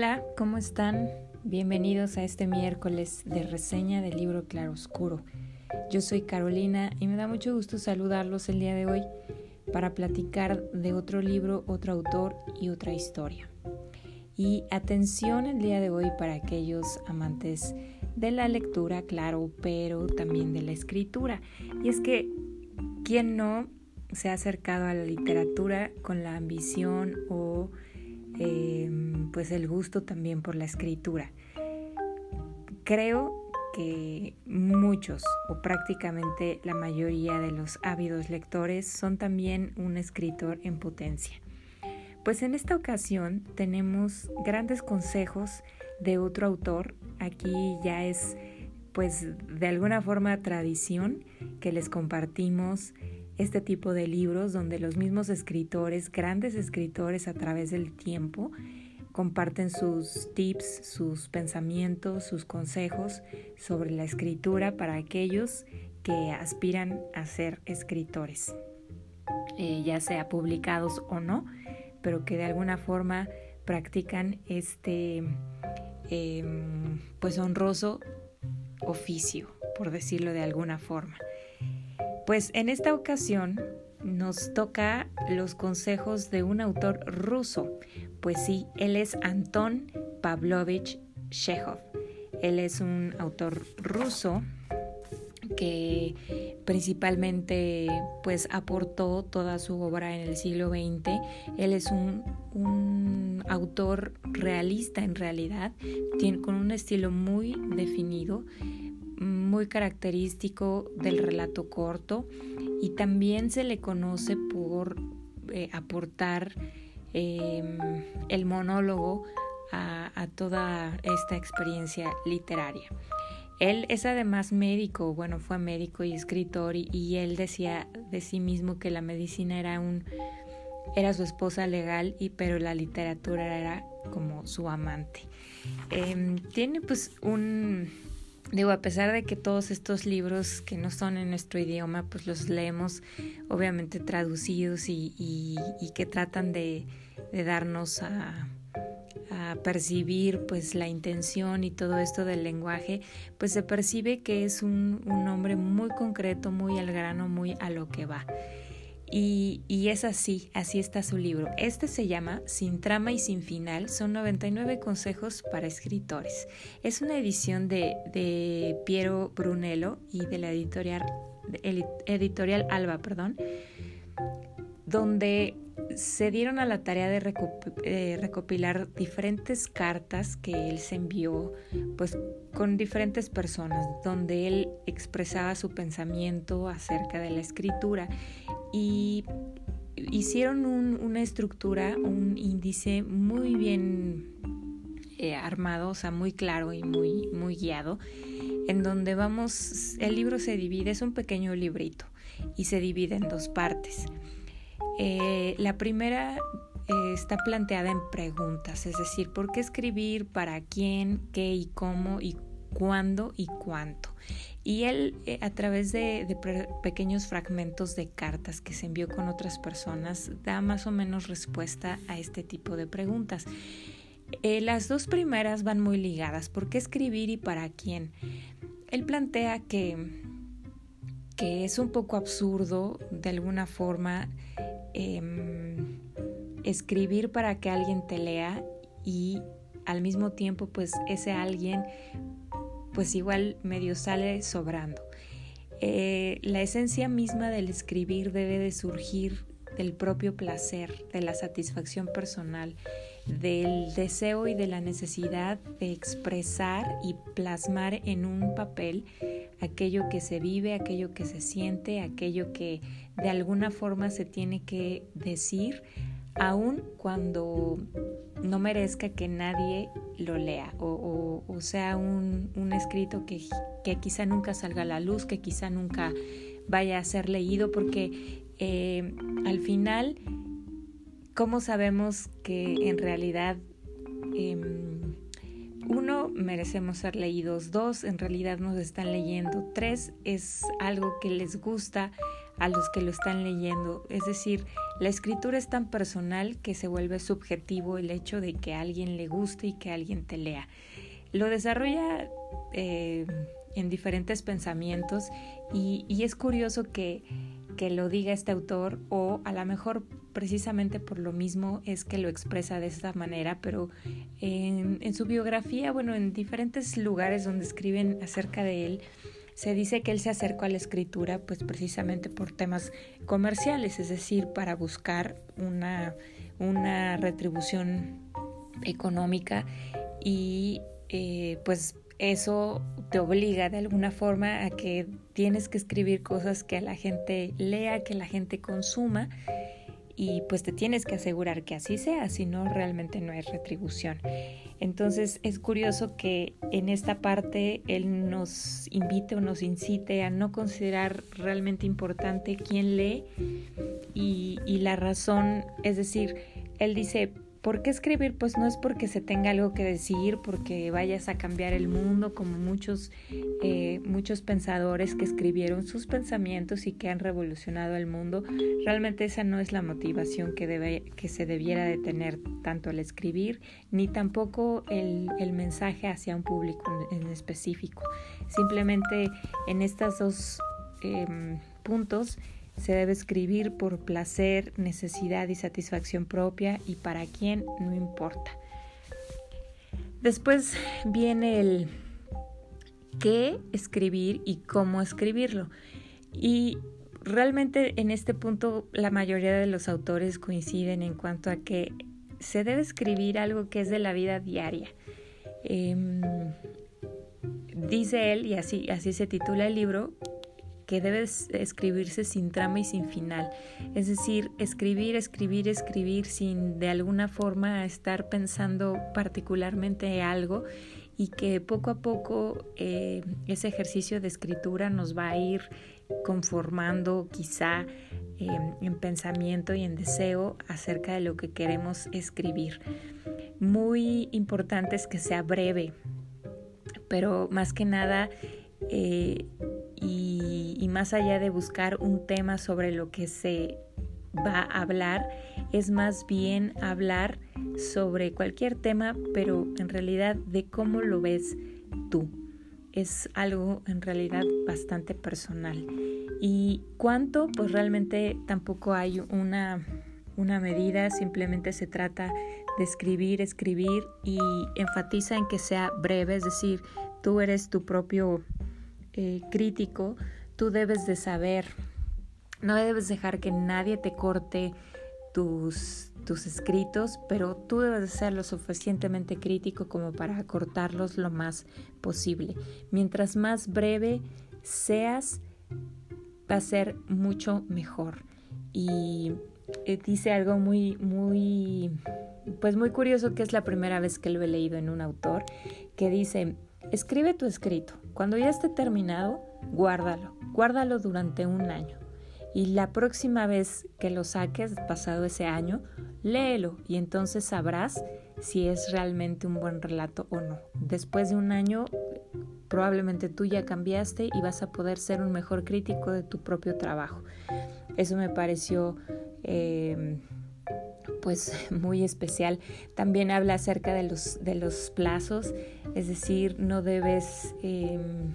Hola, ¿cómo están? Bienvenidos a este miércoles de reseña del libro Claroscuro. Yo soy Carolina y me da mucho gusto saludarlos el día de hoy para platicar de otro libro, otro autor y otra historia. Y atención el día de hoy para aquellos amantes de la lectura, claro, pero también de la escritura. Y es que, ¿quién no se ha acercado a la literatura con la ambición o Em, pues el gusto también por la escritura. Creo que muchos o prácticamente la mayoría de los ávidos lectores son también un escritor en potencia. Pues en esta ocasión tenemos grandes consejos de otro autor. Aquí ya es pues de alguna forma tradición que les compartimos este tipo de libros donde los mismos escritores, grandes escritores a través del tiempo, comparten sus tips, sus pensamientos, sus consejos sobre la escritura para aquellos que aspiran a ser escritores, eh, ya sea publicados o no, pero que de alguna forma practican este em, pues honroso oficio, por decirlo de alguna forma. Pues en esta ocasión nos toca los consejos de un autor ruso. Pues sí, él es Anton Pavlovich Chekhov. Él es un autor ruso que principalmente pues aportó toda su obra en el siglo XX. Él es un, un autor realista en realidad, tiene, con un estilo muy definido muy característico del relato corto y también se le conoce por eh, aportar em, el monólogo a, toda esta experiencia literaria. Él es además médico, bueno, fue médico y escritor y, él decía de sí mismo que la medicina era un era su esposa legal y pero la literatura era como su amante. Em, tiene pues un Digo, a pesar de que todos estos libros que no son en nuestro idioma, pues los leemos obviamente traducidos y, que tratan de, darnos a, percibir pues la intención y todo esto del lenguaje, pues se percibe que es un, un nombre muy concreto, muy al grano, muy a lo que va. Y, es así, así está su libro. Este se llama Sin trama y sin final, son 99 consejos para escritores. Es una edición de, de Piero Brunello y de la editorial, editorial Alba, perdón, donde se dieron a la tarea de eh, recopilar diferentes cartas que él se envió pues con diferentes personas donde él expresaba su pensamiento acerca de la escritura y hicieron una estructura, un índice muy bien eh, armado, o sea, muy claro y muy, muy guiado, en donde vamos, el libro se divide, es un pequeño librito y se divide en dos partes. Eh, la primera eh, está planteada en preguntas, es decir, ¿por qué escribir? ¿Para quién? ¿Qué y cómo? ¿Y cuándo y cuánto? Y él, eh, a través de, pequeños fragmentos de cartas que se envió con otras personas, da más o menos respuesta a este tipo de preguntas. Eh, las dos primeras van muy ligadas. ¿Por qué escribir y para quién? Él plantea que, que es un poco absurdo, de alguna forma, em, escribir para que alguien te lea y al mismo tiempo, pues ese alguien pues igual medio sale sobrando. Eh, la esencia misma del escribir debe de surgir del propio placer, de la satisfacción personal, del deseo y de la necesidad de expresar y plasmar en un papel aquello que se vive, aquello que se siente, aquello que de alguna forma se tiene que decir, aun cuando no merezca que nadie lo lea o, sea un, escrito que, quizá nunca salga a la luz, que quizá nunca vaya a ser leído, porque eh, al final, ¿cómo sabemos que en realidad... Em, uno, merecemos ser leídos. Dos, en realidad nos están leyendo. Tres, es algo que les gusta a los que lo están leyendo. Es decir, la escritura es tan personal que se vuelve subjetivo el hecho de que a alguien le guste y que alguien te lea. Lo desarrolla eh, en diferentes pensamientos y, es curioso que, que lo diga este autor o a lo mejor precisamente por lo mismo es que lo expresa de esta manera, pero en, en, su biografía, bueno, en diferentes lugares donde escriben acerca de él, se dice que él se acercó a la escritura pues precisamente por temas comerciales, es decir, para buscar una, una retribución económica y eh, pues eso te obliga de alguna forma a que tienes que escribir cosas que la gente lea, que la gente consuma y pues te tienes que asegurar que así sea, si no realmente no hay retribución. Entonces es curioso que en esta parte él nos invite o nos incite a no considerar realmente importante quién lee y, la razón, es decir, él dice, ¿Por qué escribir? Pues no es porque se tenga algo que decir, porque vayas a cambiar el mundo, como muchos, eh, muchos pensadores que escribieron sus pensamientos y que han revolucionado el mundo. Realmente esa no es la motivación que, debe, que se debiera de tener tanto al escribir, ni tampoco el, el mensaje hacia un público en, específico. Simplemente en estos dos em, puntos se debe escribir por placer, necesidad y satisfacción propia y para quién no importa. Después viene el qué escribir y cómo escribirlo. Y realmente en este punto la mayoría de los autores coinciden en cuanto a que se debe escribir algo que es de la vida diaria. Em, dice él, y así, así se titula el libro, que debe escribirse sin trama y sin final. Es decir, escribir, escribir, escribir sin de alguna forma estar pensando particularmente algo y que poco a poco eh, ese ejercicio de escritura nos va a ir conformando quizá em, en pensamiento y en deseo acerca de lo que queremos escribir. Muy importante es que sea breve, pero más que nada eh, y, más allá de buscar un tema sobre lo que se va a hablar, es más bien hablar sobre cualquier tema, pero en realidad de cómo lo ves tú. Es algo en realidad bastante personal. Y cuánto, pues realmente tampoco hay una, una medida, simplemente se trata de escribir, escribir y enfatiza en que sea breve, es decir, tú eres tu propio eh, crítico, tú debes de saber, no debes dejar que nadie te corte tus, tus escritos, pero tú debes de ser lo suficientemente crítico como para cortarlos lo más posible. Mientras más breve seas, va a ser mucho mejor. Y eh, dice algo muy, muy, pues muy curioso que es la primera vez que lo he leído en un autor, que dice, escribe tu escrito, cuando ya esté terminado, guárdalo, guárdalo durante un año. Y la próxima vez que lo saques, pasado ese año, léelo y entonces sabrás si es realmente un buen relato o no. Después de un año, probablemente tú ya cambiaste y vas a poder ser un mejor crítico de tu propio trabajo. Eso me pareció... Eh, pues muy especial. También habla acerca de los, de los plazos, es decir, no debes... Em,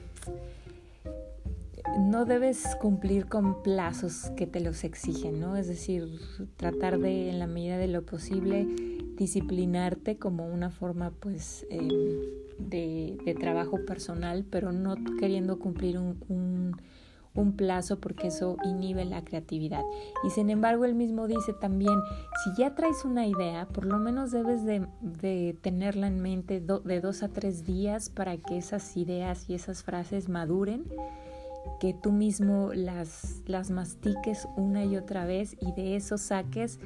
no debes cumplir con plazos que te los exigen, ¿no? Es decir, tratar de, en la medida de lo posible, disciplinarte como una forma, pues, em, de, de, trabajo personal, pero no queriendo cumplir un un plazo porque eso inhibe la creatividad. Y sin embargo, él mismo dice también, si ya traes una idea, por lo menos debes de, tenerla en mente de dos a tres días para que esas ideas y esas frases maduren, que tú mismo las, las mastiques una y otra vez y de eso saques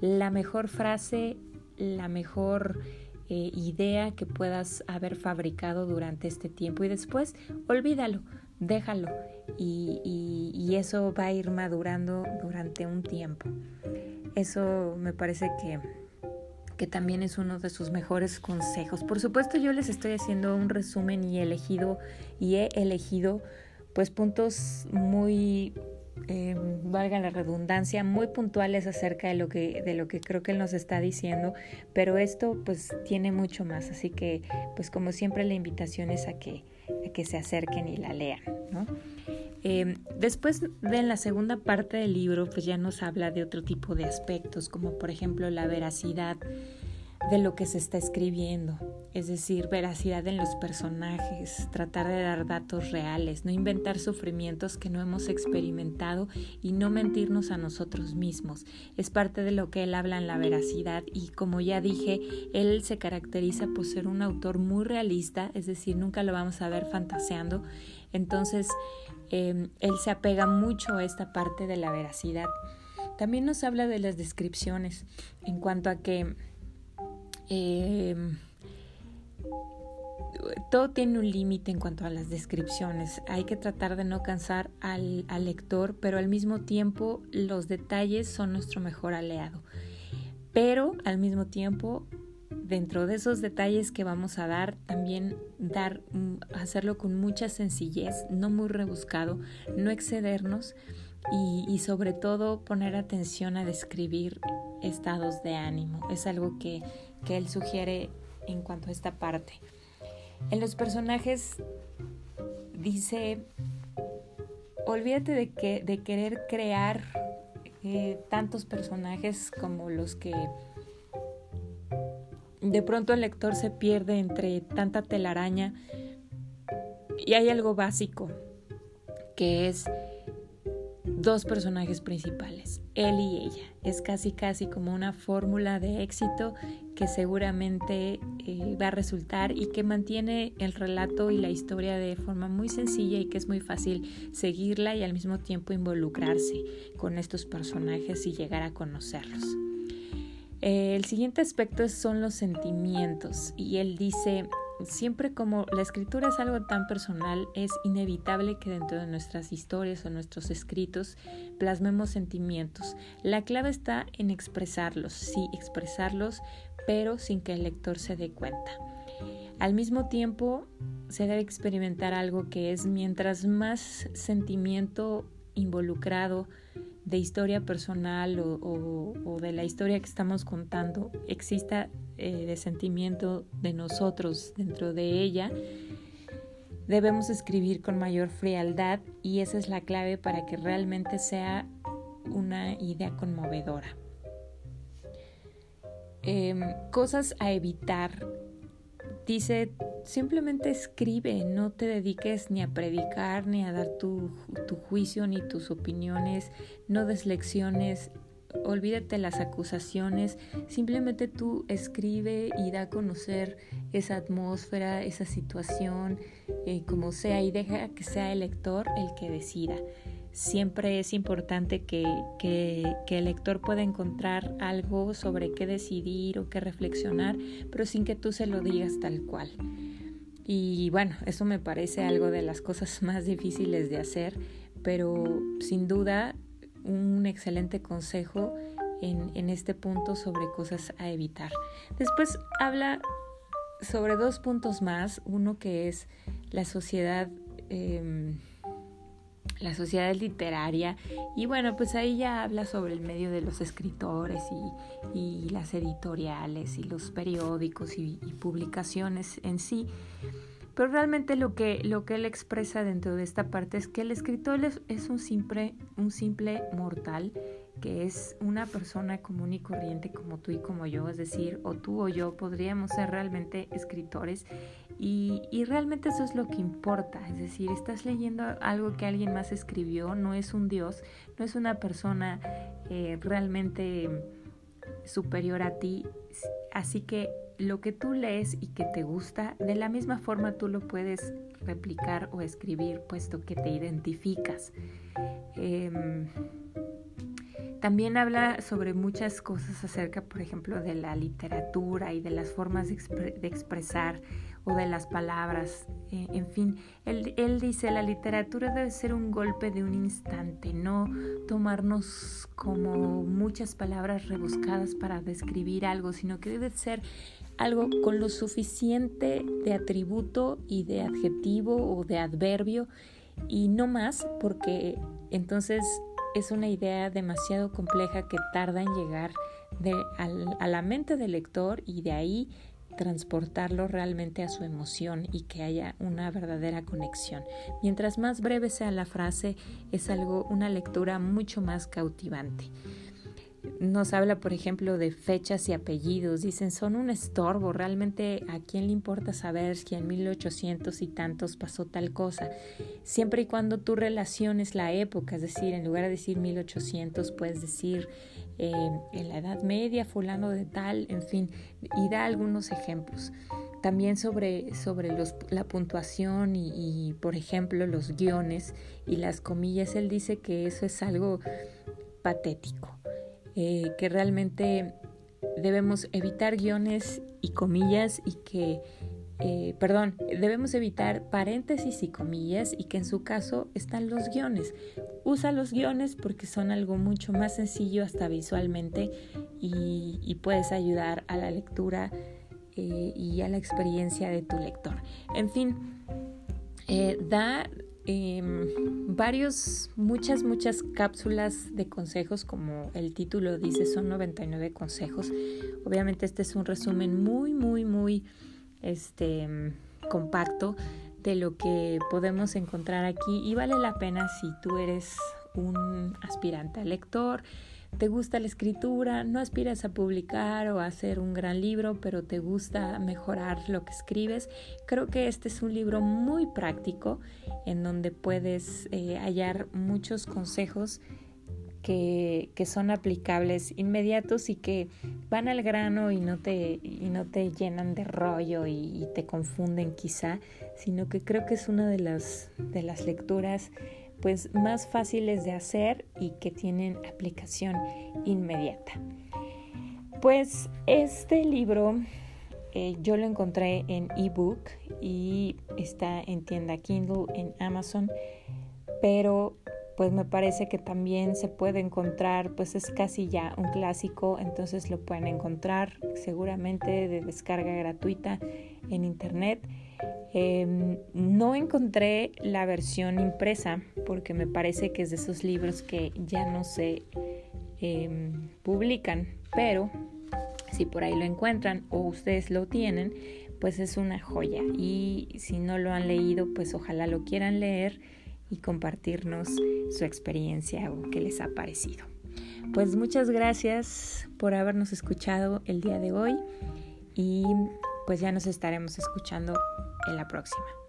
la mejor frase, la mejor... Eh, idea que puedas haber fabricado durante este tiempo y después olvídalo, déjalo y, eso va a ir madurando durante un tiempo. Eso me parece que, que también es uno de sus mejores consejos. Por supuesto yo les estoy haciendo un resumen y elegido y he elegido pues puntos muy em, valga la redundancia, muy puntuales acerca de lo que, de lo que creo que él nos está diciendo, pero esto pues tiene mucho más, así que pues como siempre la invitación es a que, a que se acerquen y la lean. Em, después de la segunda parte del libro, pues ya nos habla de otro tipo de aspectos, como por ejemplo la veracidad de lo que se está escribiendo, es decir, veracidad en los personajes, tratar de dar datos reales, no inventar sufrimientos que no hemos experimentado y no mentirnos a nosotros mismos. Es parte de lo que él habla en la veracidad y como ya dije, él se caracteriza por ser un autor muy realista, es decir, nunca lo vamos a ver fantaseando. Entonces, em, él se apega mucho a esta parte de la veracidad. También nos habla de las descripciones en cuanto a que Em, todo tiene un límite en cuanto a las descripciones. Hay que tratar de no cansar al, lector, pero al mismo tiempo los detalles son nuestro mejor aliado. Pero al mismo tiempo, dentro de esos detalles que vamos a dar, también dar, mm, hacerlo con mucha sencillez, no muy rebuscado, no excedernos y, y sobre todo poner atención a describir estados de ánimo. Es algo que que él sugiere en cuanto a esta parte. En los personajes dice, olvídate de, que, de querer crear eh, tantos personajes como los que de pronto el lector se pierde entre tanta telaraña y hay algo básico que es dos personajes principales, él y ella. Es casi casi como una fórmula de éxito que seguramente eh, va a resultar y que mantiene el relato y la historia de forma muy sencilla y que es muy fácil seguirla y al mismo tiempo involucrarse con estos personajes y llegar a conocerlos. Eh, el siguiente aspecto son los sentimientos y él dice, siempre como la escritura es algo tan personal, es inevitable que dentro de nuestras historias o nuestros escritos plasmemos sentimientos. La clave está en expresarlos, sí, expresarlos, pero sin que el lector se dé cuenta. Al mismo tiempo, se debe experimentar algo que es mientras más sentimiento involucrado de historia personal o, de la historia que estamos contando exista eh, de sentimiento de nosotros dentro de ella, debemos escribir con mayor frialdad y esa es la clave para que realmente sea una idea conmovedora. Em, cosas a evitar. Dice, simplemente escribe, no te dediques ni a predicar, ni a dar tu, tu juicio, ni tus opiniones, no des lecciones, olvídate las acusaciones, simplemente tú escribe y da a conocer esa atmósfera, esa situación, eh, como sea, y deja que sea el lector el que decida. Siempre es importante que, que, el lector pueda encontrar algo sobre qué decidir o qué reflexionar, pero sin que tú se lo digas tal cual. Y bueno, eso me parece algo de las cosas más difíciles de hacer, pero sin duda un excelente consejo en, este punto sobre cosas a evitar. Después habla sobre dos puntos más, uno que es la sociedad, em, la sociedad literaria, y bueno, pues ahí ya habla sobre el medio de los escritores y, las editoriales y los periódicos y, publicaciones en sí. Pero realmente lo que, lo que él expresa dentro de esta parte es que el escritor es, un, simple, un simple mortal, que es una persona común y corriente como tú y como yo, es decir, o tú o yo podríamos ser realmente escritores y, y realmente eso es lo que importa, es decir, estás leyendo algo que alguien más escribió, no es un dios, no es una persona eh, realmente superior a ti, así que lo que tú lees y que te gusta, de la misma forma tú lo puedes replicar o escribir, puesto que te identificas. Em, también habla sobre muchas cosas acerca, por ejemplo, de la literatura y de las formas de, expresar o de las palabras. Eh, en fin, él, él, dice, la literatura debe ser un golpe de un instante, no tomarnos como muchas palabras rebuscadas para describir algo, sino que debe ser algo con lo suficiente de atributo y de adjetivo o de adverbio y no más porque entonces es una idea demasiado compleja que tarda en llegar de, a la mente del lector y de ahí transportarlo realmente a su emoción y que haya una verdadera conexión. Mientras más breve sea la frase, es algo una lectura mucho más cautivante nos habla, por ejemplo, de fechas y apellidos. Dicen, son un estorbo. Realmente, ¿a quién le importa saber si en 1800 y tantos pasó tal cosa? Siempre y cuando tú relaciones la época, es decir, en lugar de decir 1800, puedes decir eh, en la Edad Media, fulano de tal, en fin, y da algunos ejemplos. También sobre, sobre la puntuación y, por ejemplo, los guiones y las comillas, él dice que eso es algo patético eh, que realmente debemos evitar guiones y comillas y que, eh, perdón, debemos evitar paréntesis y comillas y que en su caso están los guiones. Usa los guiones porque son algo mucho más sencillo hasta visualmente y, puedes ayudar a la lectura eh, y a la experiencia de tu lector. En fin, da Em, varios, muchas, muchas cápsulas de consejos, como el título dice, son 99 consejos. Obviamente este es un resumen muy, muy, muy este, compacto de lo que podemos encontrar aquí y vale la pena si tú eres un aspirante a lector, te gusta la escritura, no aspiras a publicar o a hacer un gran libro, pero te gusta mejorar lo que escribes, creo que este es un libro muy práctico en donde puedes eh, hallar muchos consejos que, que, son aplicables inmediatos y que van al grano y no te, y no te llenan de rollo y, y te confunden quizá, sino que creo que es una de las, de las lecturas pues más fáciles de hacer y que tienen aplicación inmediata. Pues este libro eh, yo lo encontré en ebook y está en tienda Kindle en Amazon, pero pues me parece que también se puede encontrar, pues es casi ya un clásico, entonces lo pueden encontrar seguramente de descarga gratuita en internet Em, no encontré la versión impresa porque me parece que es de esos libros que ya no se em, publican, pero si por ahí lo encuentran o ustedes lo tienen, pues es una joya. Y si no lo han leído, pues ojalá lo quieran leer y compartirnos su experiencia o qué les ha parecido. Pues muchas gracias por habernos escuchado el día de hoy y pues ya nos estaremos escuchando en la próxima.